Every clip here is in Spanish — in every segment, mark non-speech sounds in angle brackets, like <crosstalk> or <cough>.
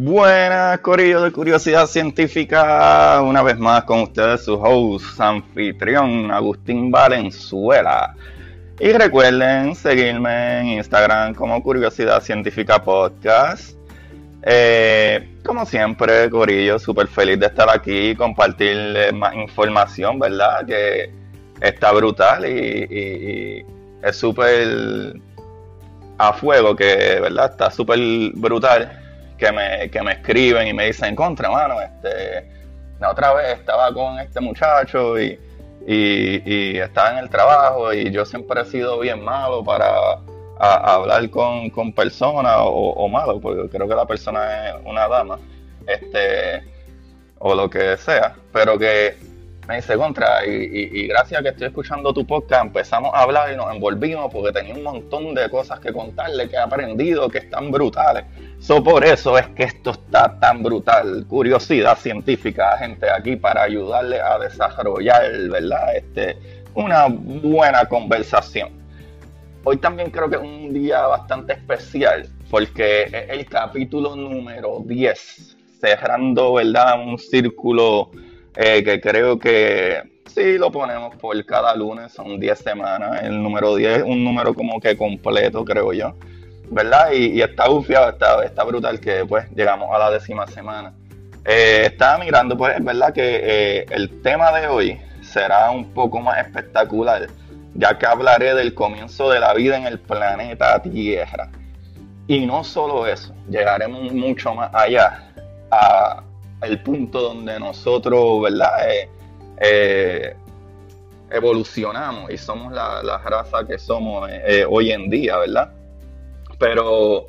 Buenas, Corillo de Curiosidad Científica. Una vez más con ustedes, su host, anfitrión, Agustín Valenzuela. Y recuerden seguirme en Instagram como Curiosidad Científica Podcast. Eh, como siempre, Corillo, súper feliz de estar aquí y compartir más información, ¿verdad? Que está brutal y, es súper a fuego, que, ¿verdad? Está súper brutal que me, que me escriben y me dicen, contra, mano, este, la otra vez estaba con este muchacho y y, estaba en el trabajo y yo siempre he sido bien malo para hablar con, personas o, malo, porque creo que la persona es una dama, este, o lo que sea, pero que me dice contra y, gracias a que estoy escuchando tu podcast empezamos a hablar y nos envolvimos porque tenía un montón de cosas que contarle que he aprendido que están brutales. So, por eso es que esto está tan brutal. Curiosidad científica, gente, aquí para ayudarle a desarrollar, ¿verdad? Este, una buena conversación. Hoy también creo que es un día bastante especial porque es el capítulo número 10, cerrando, ¿verdad? Un círculo eh, que creo que sí lo ponemos por cada lunes, son 10 semanas, el número 10 es un número como que completo, creo yo, ¿verdad? Y, está bufiado, está, está brutal que pues llegamos a la décima semana. Eh, estaba mirando, pues es verdad que eh, el tema de hoy será un poco más espectacular, ya que hablaré del comienzo de la vida en el planeta Tierra. Y no solo eso, llegaremos mucho más allá a el punto donde nosotros, ¿verdad? Eh, eh, evolucionamos y somos la, raza que somos eh, hoy en día, ¿verdad? Pero,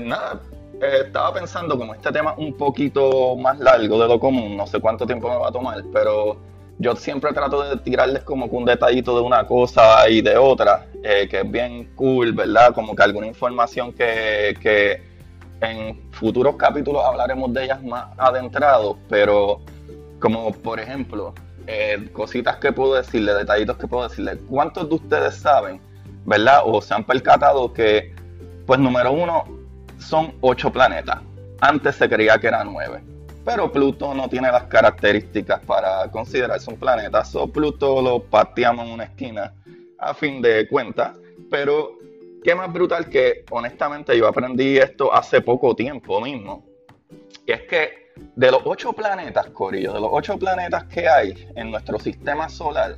nada, estaba pensando como este tema un poquito más largo de lo común, no sé cuánto tiempo me va a tomar, pero yo siempre trato de tirarles como que un detallito de una cosa y de otra, que es bien cool, ¿verdad? Como que alguna información que, que en futuros capítulos hablaremos de ellas más adentrados, pero como por ejemplo, eh, cositas que puedo decirle, detallitos que puedo decirle. ¿Cuántos de ustedes saben, verdad? O se han percatado que, pues número uno, son ocho planetas. Antes se creía que eran nueve. Pero Pluto no tiene las características para considerarse un planeta. So Pluto lo pateamos en una esquina a fin de cuentas. Pero qué más brutal que, honestamente, yo aprendí esto hace poco tiempo mismo. Y es que de los ocho planetas, Corillo, de los ocho planetas que hay en nuestro sistema solar,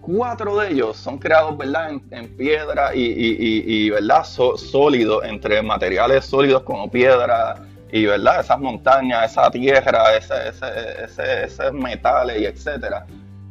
cuatro de ellos son creados, ¿verdad?, en, piedra y, ¿verdad?, sólidos, entre materiales sólidos como piedra y, ¿verdad?, esas montañas, esa tierra, ese, ese, ese, metales y etcétera.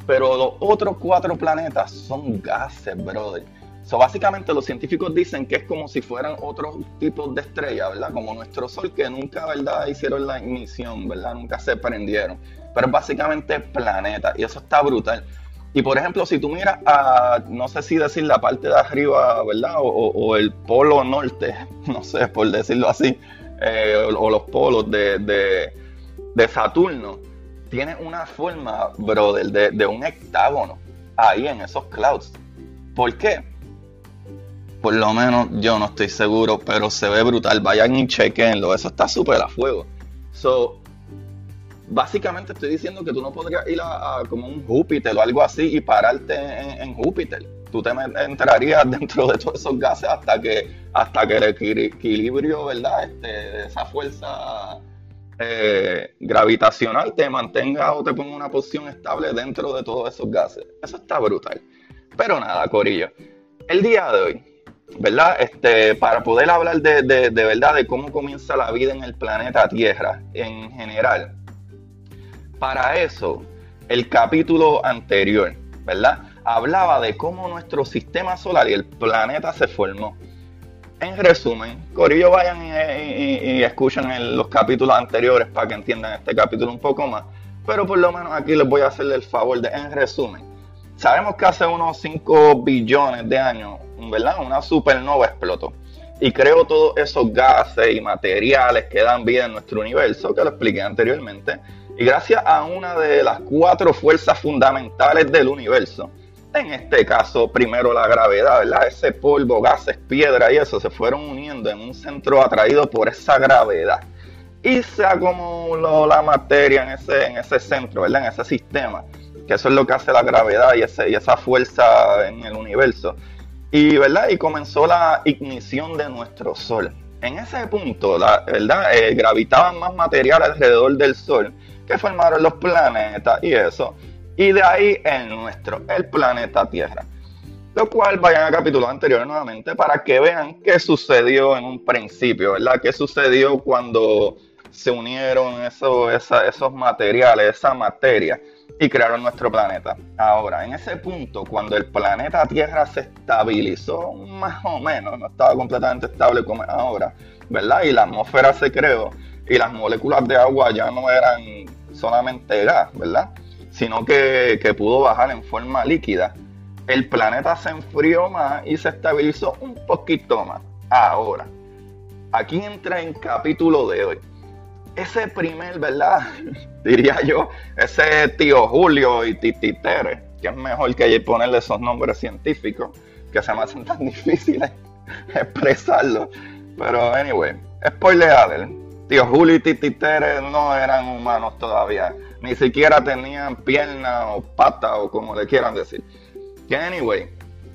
Pero los otros cuatro planetas son gases, brother básicamente los científicos dicen que es como si fueran otros tipos de estrellas, ¿verdad? Como nuestro Sol, que nunca, ¿verdad? Hicieron la ignición, ¿verdad? Nunca se prendieron. Pero es básicamente planeta y eso está brutal. Y por ejemplo, si tú miras a, no sé si decir la parte de arriba, ¿verdad? O, el polo norte, <laughs> no sé, por decirlo así, eh, o, los polos de, de, Saturno, tiene una forma, brother, de, de un hectágono ahí en esos clouds. ¿Por qué? Por lo menos yo no estoy seguro, pero se ve brutal. Vayan y chequenlo. Eso está súper a fuego. So, básicamente estoy diciendo que tú no podrías ir a, como un Júpiter o algo así y pararte en, Júpiter. Tú te entrarías <laughs> dentro de todos esos gases hasta que, hasta que el equilibrio, ¿verdad? Este, esa fuerza eh, gravitacional te mantenga o te ponga una posición estable dentro de todos esos gases. Eso está brutal. Pero nada, Corillo. El día de hoy ¿verdad? Este, para poder hablar de, de, verdad de cómo comienza la vida en el planeta Tierra en general. Para eso, el capítulo anterior, ¿verdad? Hablaba de cómo nuestro sistema solar y el planeta se formó. En resumen, Corillo, vayan y, escuchen los capítulos anteriores para que entiendan este capítulo un poco más. Pero por lo menos aquí les voy a hacer el favor de, en resumen, sabemos que hace unos 5 billones de años ¿verdad? Una supernova explotó y creó todos esos gases y materiales que dan vida en nuestro universo, que lo expliqué anteriormente, y gracias a una de las cuatro fuerzas fundamentales del universo, en este caso primero la gravedad, ¿verdad? Ese polvo, gases, piedra y eso se fueron uniendo en un centro atraído por esa gravedad. y se acumuló la materia en ese, en ese centro, ¿verdad? En ese sistema, que eso es lo que hace la gravedad y, ese, y esa fuerza en el universo. Y, ¿verdad? y comenzó la ignición de nuestro Sol. En ese punto, la, ¿verdad? Eh, gravitaban más material alrededor del Sol que formaron los planetas y eso. Y de ahí el nuestro, el planeta Tierra. Lo cual vayan al capítulo anterior nuevamente para que vean qué sucedió en un principio, ¿verdad? ¿Qué sucedió cuando se unieron esos materiales, esa materia y crearon nuestro planeta? Ahora, en ese punto, cuando el planeta Tierra se estabilizó, más o menos, no estaba completamente estable como ahora, ¿verdad? Y la atmósfera se creó y las moléculas de agua ya no eran solamente gas, ¿verdad? Sino que, que pudo bajar en forma líquida el planeta se enfrió más y se estabilizó un poquito más. Ahora, aquí entra en capítulo de hoy. Ese primer, ¿verdad? <laughs> Diría yo, ese tío Julio y Tititere, que es mejor que ponerle esos nombres científicos, que se me hacen <laughs> tan difíciles expresarlo. Pero, anyway, spoiler alert. Tío Julio y Tititere no eran humanos todavía. Ni siquiera tenían piernas o patas o como le quieran decir anyway,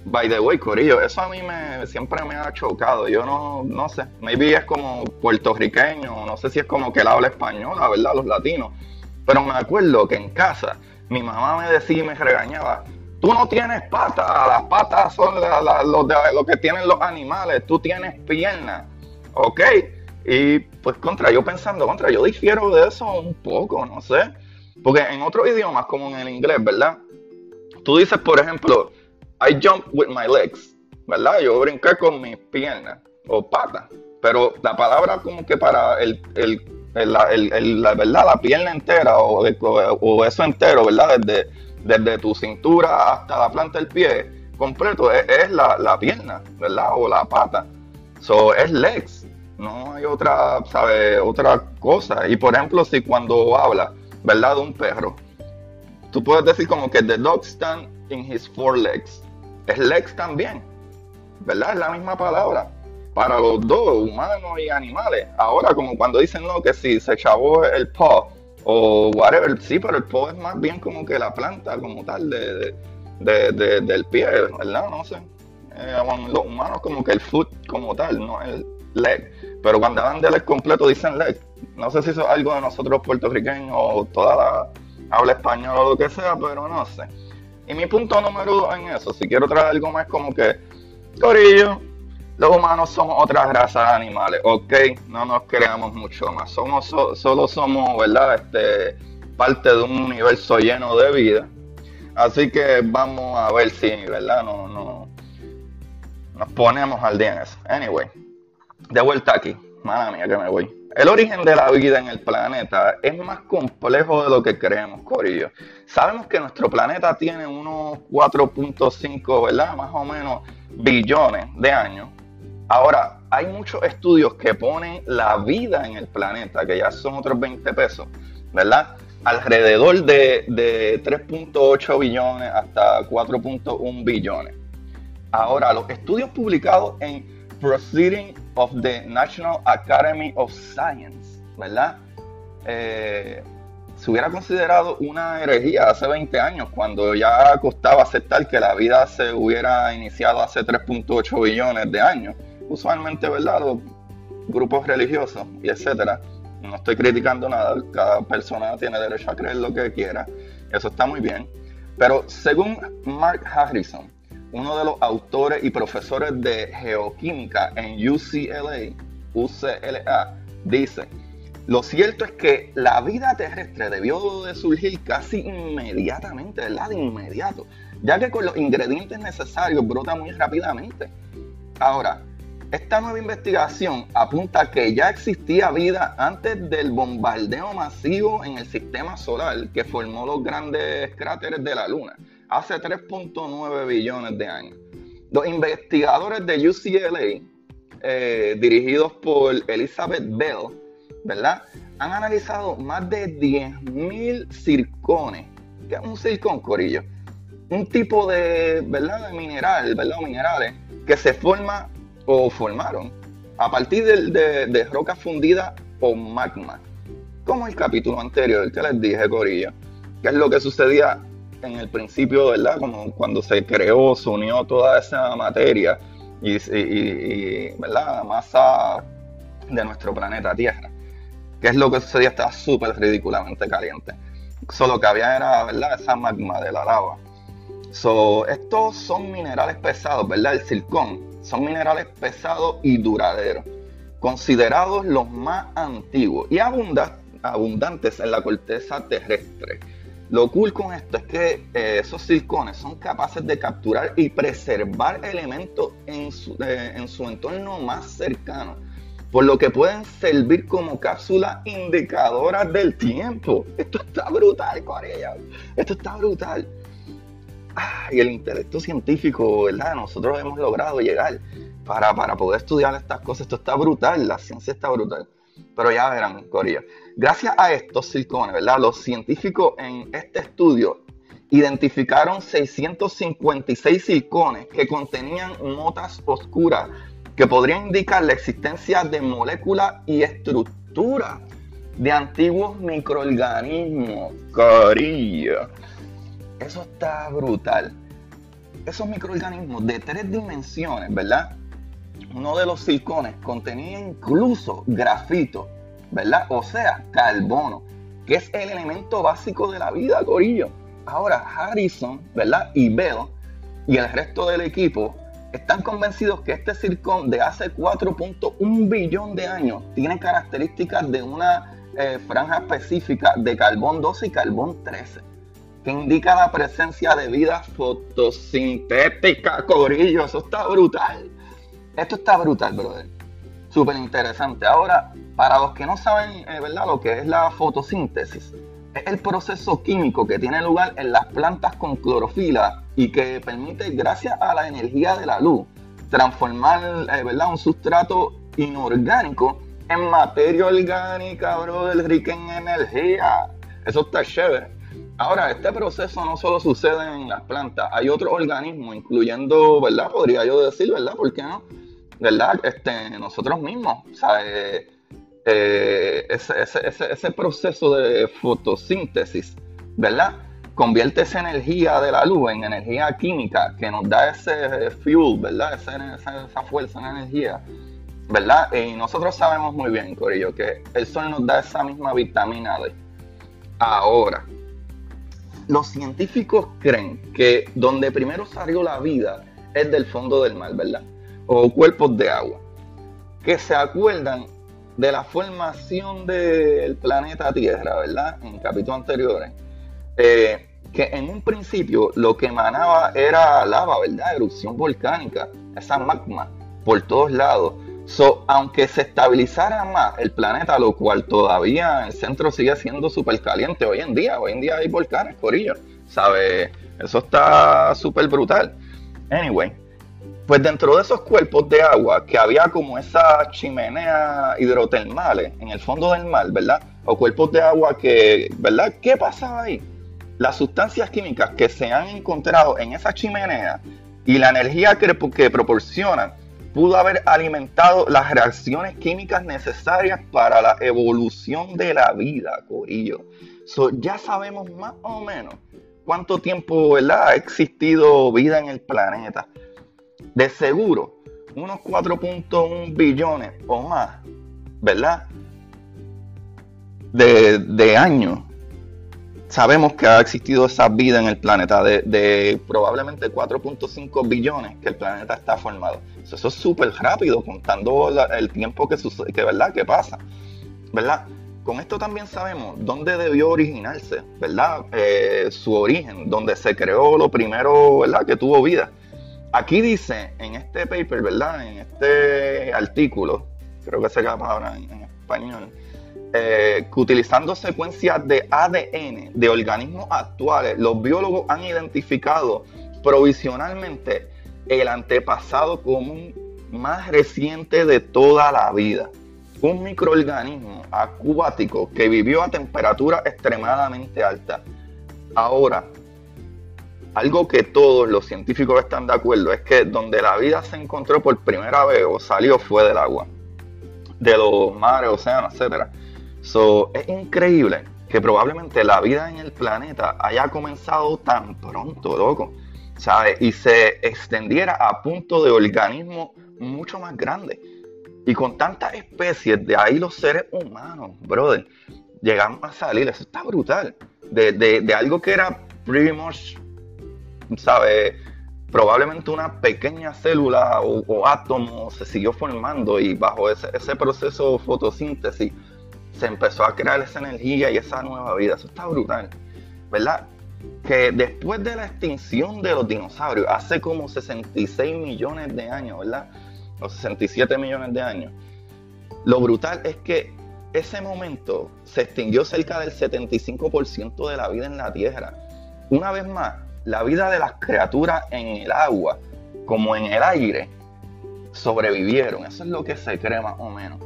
by the way, Corillo, eso a mí me, siempre me ha chocado. Yo no, no sé, maybe es como puertorriqueño, no sé si es como que él habla español, la verdad, los latinos. Pero me acuerdo que en casa mi mamá me decía y me regañaba, tú no tienes patas, las patas son lo, que tienen los animales, tú tienes piernas, ¿ok? Y pues contra, yo pensando, contra, yo difiero de eso un poco, no sé. Porque en otros idiomas, como en el inglés, ¿verdad? tú dices, por ejemplo, I jump with my legs, ¿verdad? Yo brinqué con mis piernas o patas, pero la palabra como que para el, la, ¿verdad? la pierna entera o, eso entero, ¿verdad? Desde, desde tu cintura hasta la planta del pie completo es, la, pierna, ¿verdad? O la pata. So, es legs, no hay otra, ¿sabe? Otra cosa. Y por ejemplo, si cuando habla, ¿verdad? De un perro, tú puedes decir como que the dog stand in his four legs. Es legs también, ¿verdad? Es la misma palabra para los dos, humanos y animales. Ahora, como cuando dicen no, que si se chavó el paw o whatever, sí, pero el paw es más bien como que la planta como tal de, del pie, ¿verdad? No sé. Eh, los humanos como que el foot como tal, no el leg. Pero cuando hablan de leg completo dicen leg. No sé si eso es algo de nosotros puertorriqueños o toda la habla español o lo que sea, pero no sé. Y mi punto número dos en eso, si quiero traer algo más como que, Corillo, los humanos somos otra raza de animales, ok, no nos creamos mucho más, solo somos, ¿verdad? Este, parte de un universo lleno de vida. Así que vamos a ver si, ¿verdad? No, no, nos ponemos al día en eso. Anyway, de vuelta aquí. Madre mía que me voy. El origen de la vida en el planeta es más complejo de lo que creemos, Corillo. Sabemos que nuestro planeta tiene unos 4.5, ¿verdad? Más o menos billones de años. Ahora, hay muchos estudios que ponen la vida en el planeta, que ya son otros 20 pesos, ¿verdad? Alrededor de, de 3.8 billones hasta 4.1 billones. Ahora, los estudios publicados en Proceeding of the National Academy of Science, ¿verdad? Eh, se hubiera considerado una herejía hace 20 años, cuando ya costaba aceptar que la vida se hubiera iniciado hace 3.8 billones de años. Usualmente, ¿verdad? Los grupos religiosos y etcétera. No estoy criticando nada, cada persona tiene derecho a creer lo que quiera. Eso está muy bien. Pero según Mark Harrison, uno de los autores y profesores de geoquímica en UCLA, UCLA, dice, lo cierto es que la vida terrestre debió de surgir casi inmediatamente, ¿verdad? De inmediato, ya que con los ingredientes necesarios brota muy rápidamente. Ahora, esta nueva investigación apunta que ya existía vida antes del bombardeo masivo en el sistema solar que formó los grandes cráteres de la Luna hace 3.9 billones de años. Los investigadores de UCLA, eh, dirigidos por Elizabeth Bell, ¿verdad? Han analizado más de 10.000 circones. ¿Qué es un circón, corillo? Un tipo de, ¿verdad? de mineral, ¿verdad? minerales que se forma o formaron a partir de, de, de rocas fundidas o magma. Como el capítulo anterior que les dije, Corillo, que es lo que sucedía en el principio, ¿verdad? Como cuando se creó, se unió toda esa materia y, ¿verdad? La masa de nuestro planeta Tierra. ¿Qué es lo que sucedía? Estaba súper ridículamente caliente. Solo que había era, ¿verdad? Esa magma de la lava. So, estos son minerales pesados, ¿verdad? El circón. Son minerales pesados y duraderos. Considerados los más antiguos y abundantes en la corteza terrestre. Lo cool con esto es que eh, esos circones son capaces de capturar y preservar elementos en su, eh, en su entorno más cercano por lo que pueden servir como cápsulas indicadoras del tiempo. Esto está brutal, Corea. Esto está brutal. y el intelecto científico, ¿verdad? Nosotros hemos logrado llegar para, para poder estudiar estas cosas. Esto está brutal, la ciencia está brutal. Pero ya verán, Corea. Gracias a estos circones, ¿verdad? Los científicos en este estudio identificaron 656 circones que contenían motas oscuras que podría indicar la existencia de moléculas y estructuras de antiguos microorganismos. Corillo. Eso está brutal. Esos microorganismos de tres dimensiones, ¿verdad? Uno de los circones contenía incluso grafito, ¿verdad? O sea, carbono, que es el elemento básico de la vida, Corillo. Ahora, Harrison, ¿verdad? Y Bell y el resto del equipo están convencidos que este circón de hace 4.1 billón de años tiene características de una eh, franja específica de carbón 12 y carbón 13, que indica la presencia de vida fotosintética, corillo. Eso está brutal. Esto está brutal, brother. Súper interesante. Ahora, para los que no saben, eh, ¿verdad? Lo que es la fotosíntesis, es el proceso químico que tiene lugar en las plantas con clorofila y que permite, gracias a la energía de la luz, transformar eh, ¿verdad? un sustrato inorgánico en materia orgánica, brother, rica en energía. Eso está chévere. Ahora, este proceso no solo sucede en las plantas, hay otros organismos, incluyendo, ¿verdad? Podría yo decir, ¿verdad? ¿Por qué no? ¿Verdad? Este, nosotros mismos, ¿sabes? Eh, ese, proceso de fotosíntesis, ¿verdad? Convierte esa energía de la luz en energía química que nos da ese fuel, ¿verdad? Esa, esa fuerza, esa energía, ¿verdad? Y nosotros sabemos muy bien, Corillo, que el sol nos da esa misma vitamina D. Ahora, los científicos creen que donde primero salió la vida es del fondo del mar, ¿verdad? O cuerpos de agua. Que se acuerdan de la formación del planeta Tierra, ¿verdad? En capítulos anteriores, eh, que en un principio lo que emanaba era lava, ¿verdad? Erupción volcánica, esa magma por todos lados. So, aunque se estabilizara más el planeta, lo cual todavía el centro sigue siendo súper caliente hoy en día, hoy en día hay volcanes, corillo, ¿sabes? Eso está súper brutal. Anyway, pues dentro de esos cuerpos de agua, que había como esas chimeneas hidrotermales en el fondo del mar, ¿verdad? O cuerpos de agua que, ¿verdad? ¿Qué pasaba ahí? Las sustancias químicas que se han encontrado en esa chimenea y la energía que, que proporcionan pudo haber alimentado las reacciones químicas necesarias para la evolución de la vida, Corillo. So, ya sabemos más o menos cuánto tiempo ¿verdad? ha existido vida en el planeta de seguro unos 4.1 billones o más, ¿verdad? De, años. Sabemos que ha existido esa vida en el planeta de, probablemente 4.5 billones que el planeta está formado. Eso es súper rápido contando el tiempo que, sucede, que, ¿verdad? que pasa. ¿verdad? Con esto también sabemos dónde debió originarse, ¿verdad? Eh, su origen, donde se creó lo primero, ¿verdad? Que tuvo vida. Aquí dice en este paper, ¿verdad? En este artículo, creo que se llama ahora en, español, eh, que utilizando secuencias de ADN de organismos actuales, los biólogos han identificado provisionalmente el antepasado común más reciente de toda la vida. Un microorganismo acuático que vivió a temperatura extremadamente alta. Ahora, algo que todos los científicos están de acuerdo es que donde la vida se encontró por primera vez o salió fue del agua. de los mares, océanos, etc. So, es increíble que probablemente la vida en el planeta haya comenzado tan pronto, loco, ¿sabes? Y se extendiera a punto de organismos mucho más grandes. Y con tantas especies, de ahí los seres humanos, brother, llegamos a salir, eso está brutal. De, de algo que era pretty much, ¿sabes? probablemente una pequeña célula o, átomo se siguió formando y bajo ese, proceso de fotosíntesis se empezó a crear esa energía y esa nueva vida. Eso está brutal, ¿verdad? Que después de la extinción de los dinosaurios, hace como 66 millones de años, ¿verdad? O 67 millones de años. Lo brutal es que ese momento se extinguió cerca del 75% de la vida en la Tierra. Una vez más, la vida de las criaturas en el agua como en el aire sobrevivieron. Eso es lo que se cree más o menos.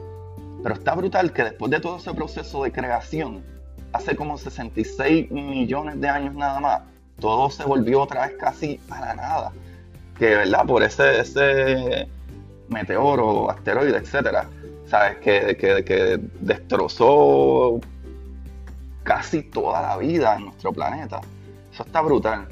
Pero está brutal que después de todo ese proceso de creación, hace como 66 millones de años nada más, todo se volvió otra vez casi para nada. Que, ¿verdad? Por ese, ese meteoro, asteroide, etcétera, ¿sabes? Que, que, que destrozó casi toda la vida en nuestro planeta. Eso está brutal.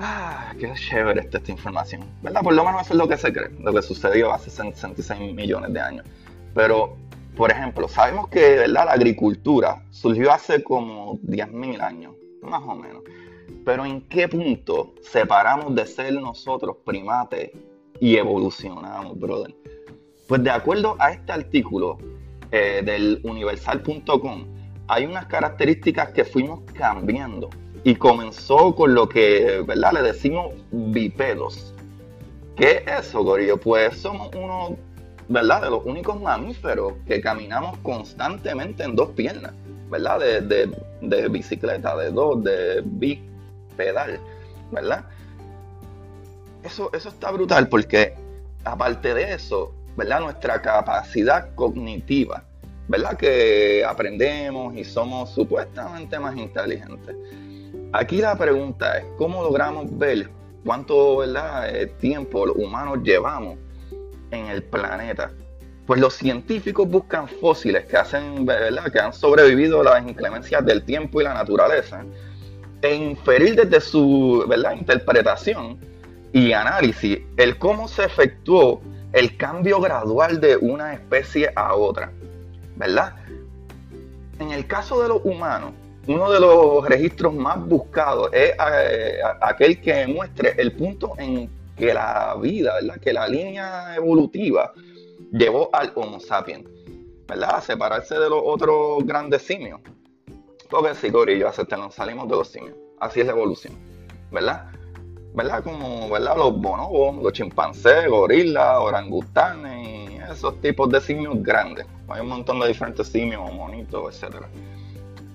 Ah, qué chévere esta, información. ¿Verdad? Por lo menos eso es lo que se cree, lo que sucedió hace 66 millones de años. Pero, por ejemplo, sabemos que ¿verdad? la agricultura surgió hace como 10.000 años, más o menos. Pero ¿en qué punto separamos de ser nosotros primates y evolucionamos, brother? Pues de acuerdo a este artículo eh, del universal.com, hay unas características que fuimos cambiando y comenzó con lo que, ¿verdad? Le decimos bipedos. ¿Qué es eso, Gorillo? Pues somos uno, ¿verdad? De los únicos mamíferos que caminamos constantemente en dos piernas, ¿verdad? De, de bicicleta, de dos, de bipedal, ¿verdad? Eso, eso está brutal porque, aparte de eso, ¿verdad? Nuestra capacidad cognitiva, ¿verdad? Que aprendemos y somos supuestamente más inteligentes Aquí la pregunta es, ¿cómo logramos ver cuánto eh, tiempo los humanos llevamos en el planeta? Pues los científicos buscan fósiles que, hacen, ¿verdad? que han sobrevivido a las inclemencias del tiempo y la naturaleza e inferir desde su ¿verdad? interpretación y análisis el cómo se efectuó el cambio gradual de una especie a otra. ¿Verdad? En el caso de los humanos, uno de los registros más buscados es eh, aquel que muestre el punto en que la vida, que la línea evolutiva llevó al Homo sapiens, ¿verdad? A separarse de los otros grandes simios. Porque si gorillo, nos salimos de los simios. Así es la evolución, ¿verdad? ¿Verdad? Como ¿verdad? los bonobos, los chimpancés, gorilas, orangutanes esos tipos de simios grandes. Hay un montón de diferentes simios, monitos, etcétera.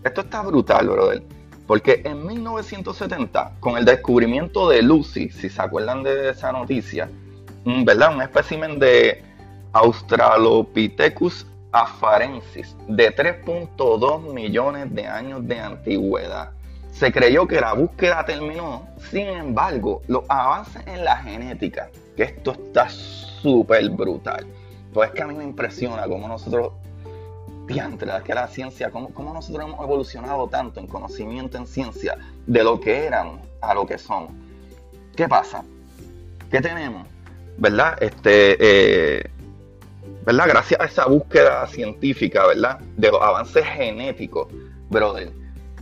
Esto está brutal, brother. Porque en 1970, con el descubrimiento de Lucy, si se acuerdan de esa noticia, ¿verdad? Un espécimen de Australopithecus afarensis de 3.2 millones de años de antigüedad. Se creyó que la búsqueda terminó, sin embargo, los avances en la genética, que esto está súper brutal. Pues es que a mí me impresiona cómo nosotros diantre, que la ciencia, ¿cómo, ¿cómo, nosotros hemos evolucionado tanto en conocimiento en ciencia de lo que éramos a lo que somos. ¿Qué pasa? ¿Qué tenemos? ¿Verdad? Este, eh, ¿verdad? Gracias a esa búsqueda científica, ¿verdad? De los avances genéticos, brother,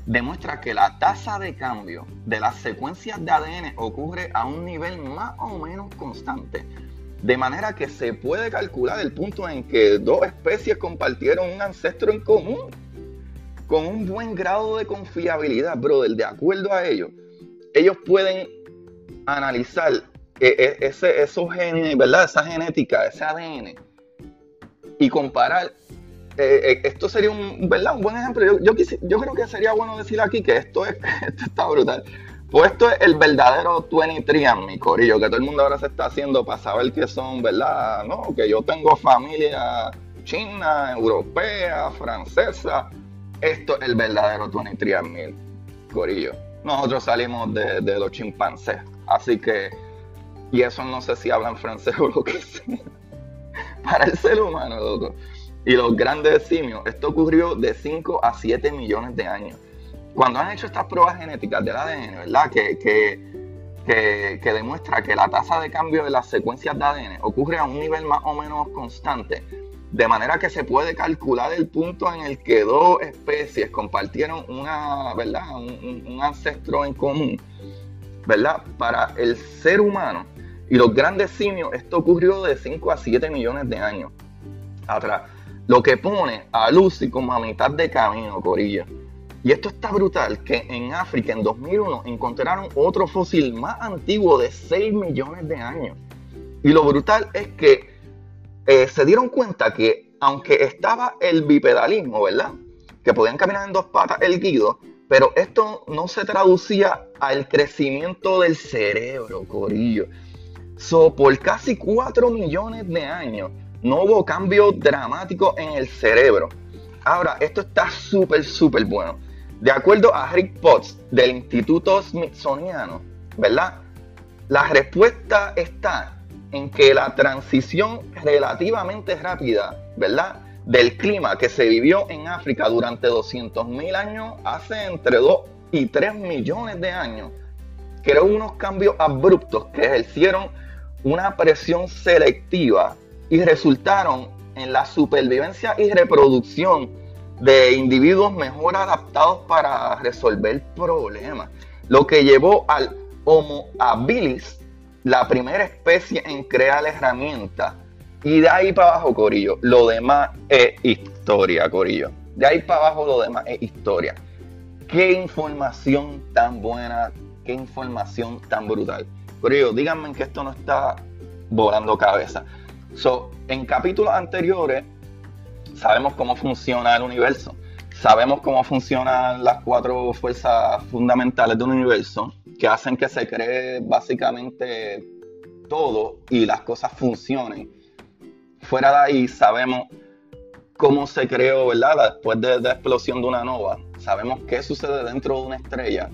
demuestra que la tasa de cambio de las secuencias de ADN ocurre a un nivel más o menos constante de manera que se puede calcular el punto en que dos especies compartieron un ancestro en común, con un buen grado de confiabilidad, brother. De acuerdo a ello, ellos pueden analizar e, e, ese, esos genes, ¿verdad? Esa genética, ese ADN, y comparar. Eh, eh, esto sería un, ¿verdad? un buen ejemplo. Yo, yo, yo, creo que sería bueno decir aquí que esto, es, <laughs> esto está brutal. Pues esto es el verdadero 23 mi corillo, que todo el mundo ahora se está haciendo para saber que son, ¿verdad? No, que yo tengo familia china, europea, francesa. Esto es el verdadero 23 mil, corillo. Nosotros salimos de, los chimpancés, así que, y eso no sé si hablan francés <laughs> o lo que sea. para el ser humano, loco, y los grandes simios, esto ocurrió de 5 a 7 millones de años. Cuando han hecho estas pruebas genéticas del ADN, ¿verdad? Que, que, que, demuestra que la tasa de cambio de las secuencias de ADN ocurre a un nivel más o menos constante, de manera que se puede calcular el punto en el que dos especies compartieron una, ¿verdad? Un, un, ancestro en común, ¿verdad? Para el ser humano y los grandes simios, esto ocurrió de 5 a 7 millones de años atrás. Lo que pone a Lucy como a mitad de camino, Corilla. Y esto está brutal, que en África en 2001 encontraron otro fósil más antiguo de 6 millones de años. Y lo brutal es que eh, se dieron cuenta que aunque estaba el bipedalismo, ¿verdad? Que podían caminar en dos patas el guido, pero esto no se traducía al crecimiento del cerebro, Corillo. So, por casi 4 millones de años, no hubo cambio dramático en el cerebro. Ahora, esto está súper, súper bueno. De acuerdo a Rick Potts del Instituto Smithsoniano, ¿verdad? La respuesta está en que la transición relativamente rápida, ¿verdad? Del clima que se vivió en África durante 200.000 años, hace entre 2 y 3 millones de años, creó unos cambios abruptos que ejercieron una presión selectiva y resultaron en la supervivencia y reproducción de individuos mejor adaptados para resolver problemas, lo que llevó al Homo habilis, la primera especie en crear herramientas. Y de ahí para abajo, Corillo, lo demás es historia, Corillo. De ahí para abajo, lo demás es historia. Qué información tan buena, qué información tan brutal. Corillo, díganme que esto no está volando cabeza. So, en capítulos anteriores sabemos cómo funciona el universo, sabemos cómo funcionan las cuatro fuerzas fundamentales del universo que hacen que se cree básicamente todo y las cosas funcionen. Fuera de ahí sabemos cómo se creó, ¿verdad? Después de la explosión de una nova, sabemos qué sucede dentro de una estrella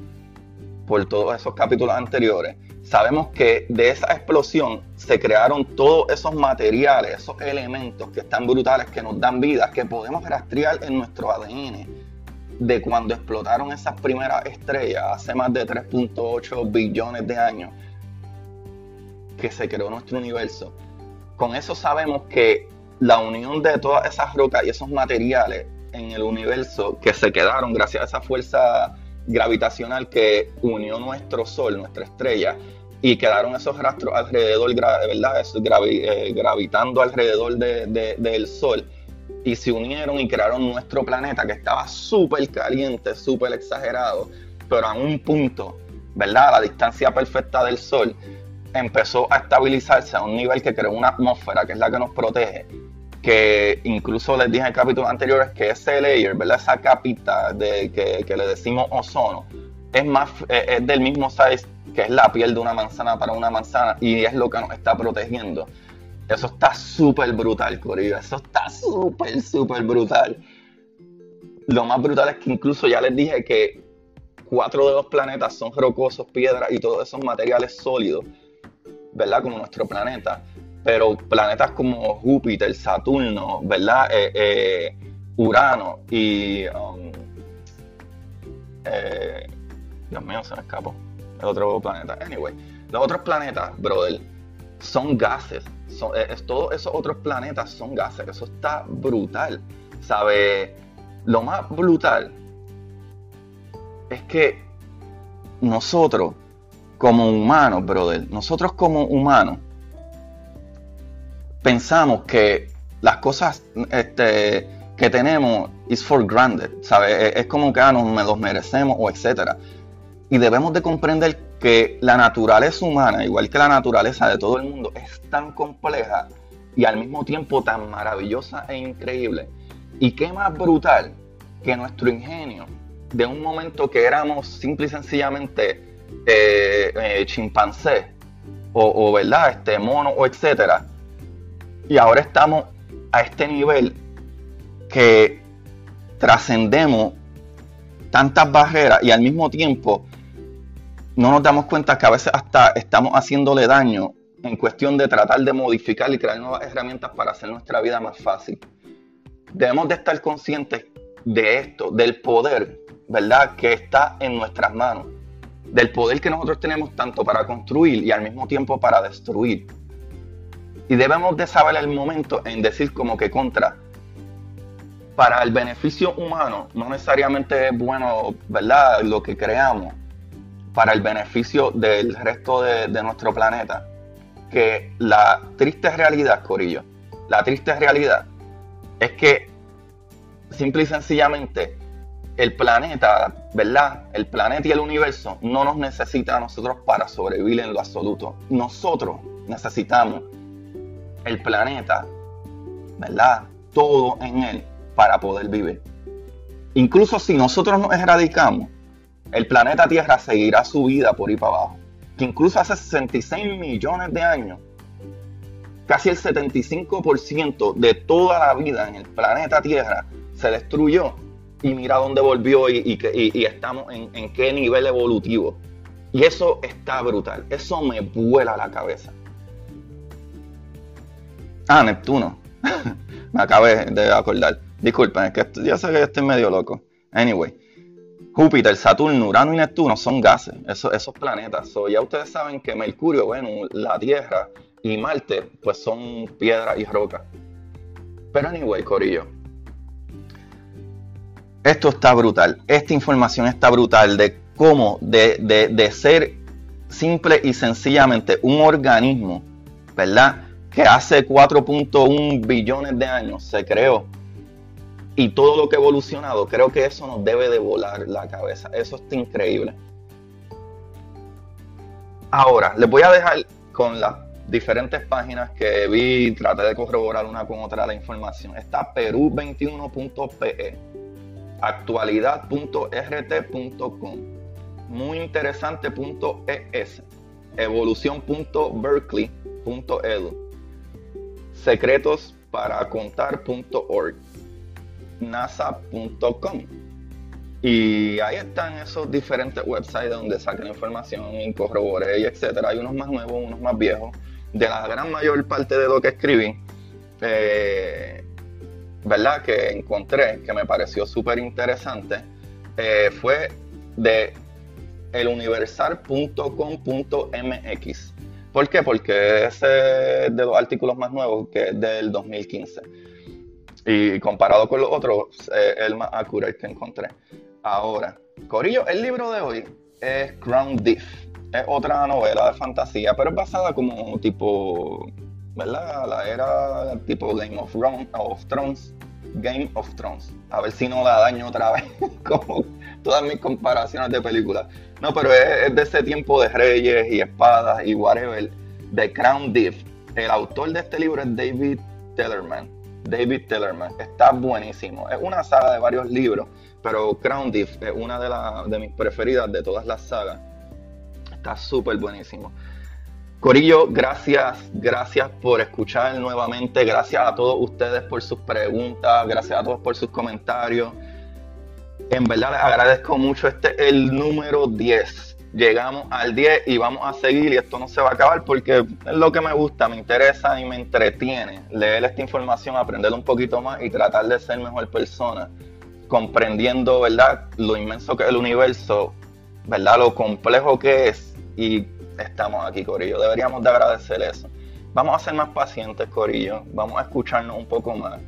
por todos esos capítulos anteriores sabemos que de esa explosión se crearon todos esos materiales, esos elementos que están brutales, que nos dan vida, que podemos rastrear en nuestro ADN de cuando explotaron esas primeras estrellas hace más de 3.8 billones de años que se creó nuestro universo. Con eso sabemos que la unión de todas esas rocas y esos materiales en el universo que se quedaron gracias a esa fuerza gravitacional que unió nuestro Sol, nuestra estrella, y quedaron esos rastros alrededor, ¿verdad? Eh, gravitando alrededor del Sol y se unieron y crearon nuestro planeta que estaba súper caliente, súper exagerado, pero a un punto, ¿verdad? A la distancia perfecta del Sol, empezó a estabilizarse a un nivel que creó una atmósfera, que es la que nos protege, que incluso les dije en capítulos anteriores que ese layer, ¿verdad? Esa capita de, que, que le decimos ozono, es, más, es del mismo size que es la piel de una manzana para una manzana y es lo que nos está protegiendo. Eso está súper brutal, Corillo. Eso está súper, súper brutal. Lo más brutal es que incluso ya les dije que cuatro de los planetas son rocosos, piedras y todos esos materiales sólidos, ¿verdad? Como nuestro planeta. Pero planetas como Júpiter, Saturno, ¿verdad? Eh, eh, Urano y... Um, eh, Dios mío, se me escapó otro planeta. Anyway, los otros planetas, brother, son gases. Son, eh, es, todos esos otros planetas son gases. Eso está brutal. ¿Sabe? Lo más brutal es que nosotros, como humanos, brother, nosotros como humanos, pensamos que las cosas este, que tenemos is for granted, ¿sabes? Es, como que ah, nos los merecemos o etcétera. Y debemos de comprender que la naturaleza humana, igual que la naturaleza de todo el mundo, es tan compleja y al mismo tiempo tan maravillosa e increíble. Y qué más brutal que nuestro ingenio de un momento que éramos simple y sencillamente eh, eh, chimpancé o, verdad, este mono o etcétera. Y ahora estamos a este nivel que trascendemos tantas barreras y al mismo tiempo no nos damos cuenta que a veces hasta estamos haciéndole daño en cuestión de tratar de modificar y crear nuevas herramientas para hacer nuestra vida más fácil. Debemos de estar conscientes de esto, del poder, ¿verdad?, que está en nuestras manos, del poder que nosotros tenemos tanto para construir y al mismo tiempo para destruir. Y debemos de saber el momento en decir como que contra, para el beneficio humano no necesariamente es bueno, ¿verdad?, lo que creamos, para el beneficio del resto de, nuestro planeta. Que la triste realidad, Corillo, la triste realidad es que simple y sencillamente el planeta, ¿verdad? El planeta y el universo no nos necesita a nosotros para sobrevivir en lo absoluto. Nosotros necesitamos el planeta, ¿verdad? Todo en él para poder vivir. Incluso si nosotros nos erradicamos, el planeta Tierra seguirá su vida por ahí para abajo. Que incluso hace 66 millones de años, casi el 75% de toda la vida en el planeta Tierra se destruyó y mira dónde volvió y, estamos en, en, qué nivel evolutivo. Y eso está brutal. Eso me vuela la cabeza. Ah, Neptuno. <laughs> me acabé de acordar. Disculpen, es que ya sé que estoy medio loco. Anyway. Júpiter, Saturno, Urano y Neptuno son gases, esos, planetas. Ya ustedes saben que Mercurio, Venus, la Tierra y Marte, pues son piedra y roca. Pero anyway, Corillo, esto está brutal. Esta información está brutal de cómo de, ser simple y sencillamente un organismo, ¿verdad? Que hace 4.1 billones de años se creó y todo lo que ha evolucionado, creo que eso nos debe de volar la cabeza. Eso está increíble. Ahora, les voy a dejar con las diferentes páginas que vi, traté de corroborar una con otra la información. Está perú21.pe actualidad.rt.com, muy interesante.es, evolución.berkeley.edu, secretos para contar.org, nasa.com. Y ahí están esos diferentes websites donde sacan información y corroboré y etcétera. Hay unos más nuevos, unos más viejos. De la gran mayor parte de lo que escribí, eh, ¿verdad? Que encontré, que me pareció súper interesante, eh, fue de eluniversal.com.mx. ¿Por qué? Porque ese es de los artículos más nuevos, que es del 2015. Y comparado con los otros, es el más accurate que encontré. Ahora, Corillo, el libro de hoy es Crown Diff. Es otra novela de fantasía, pero es basada como tipo ¿verdad? La era tipo Game of, Thrones, Game of Thrones. A ver si no la daño otra vez, <laughs> como todas mis comparaciones de películas. No, pero es, de ese tiempo de reyes y espadas y whatever, de Crown Diff. El autor de este libro es David Tellerman. David Tellerman. Está buenísimo. Es una saga de varios libros, pero Crown Diff es una de, de mis preferidas de todas las sagas. Está súper buenísimo. Corillo, gracias, gracias por escuchar nuevamente, gracias a todos ustedes por sus preguntas, gracias a todos por sus comentarios. En verdad les agradezco mucho, este es el número 10. Llegamos al 10 y vamos a seguir y esto no se va a acabar porque es lo que me gusta, me interesa y me entretiene leer esta información, aprender un poquito más y tratar de ser mejor persona, comprendiendo, ¿verdad?, lo inmenso que es el universo, ¿verdad?, lo complejo que es y estamos aquí, Corillo. Deberíamos de agradecer eso. Vamos a ser más pacientes, Corillo. Vamos a escucharnos un poco más.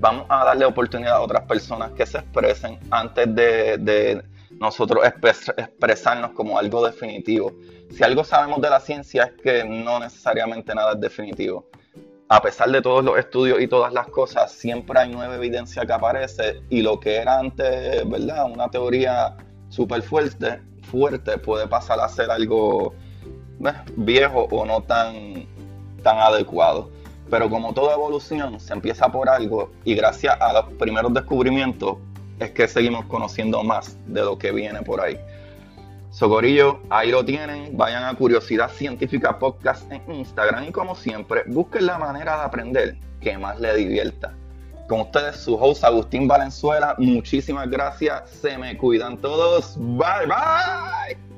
Vamos a darle oportunidad a otras personas que se expresen antes de, nosotros expresarnos como algo definitivo. Si algo sabemos de la ciencia es que no necesariamente nada es definitivo. A pesar de todos los estudios y todas las cosas, siempre hay nueva evidencia que aparece y lo que era antes, ¿verdad? Una teoría súper fuerte, puede pasar a ser algo viejo o no tan, tan adecuado. Pero como toda evolución se empieza por algo y gracias a los primeros descubrimientos es que seguimos conociendo más de lo que viene por ahí. Socorillo, ahí lo tienen. Vayan a Curiosidad Científica Podcast en Instagram y como siempre, busquen la manera de aprender que más le divierta. Con ustedes, su host Agustín Valenzuela. Muchísimas gracias. Se me cuidan todos. Bye bye.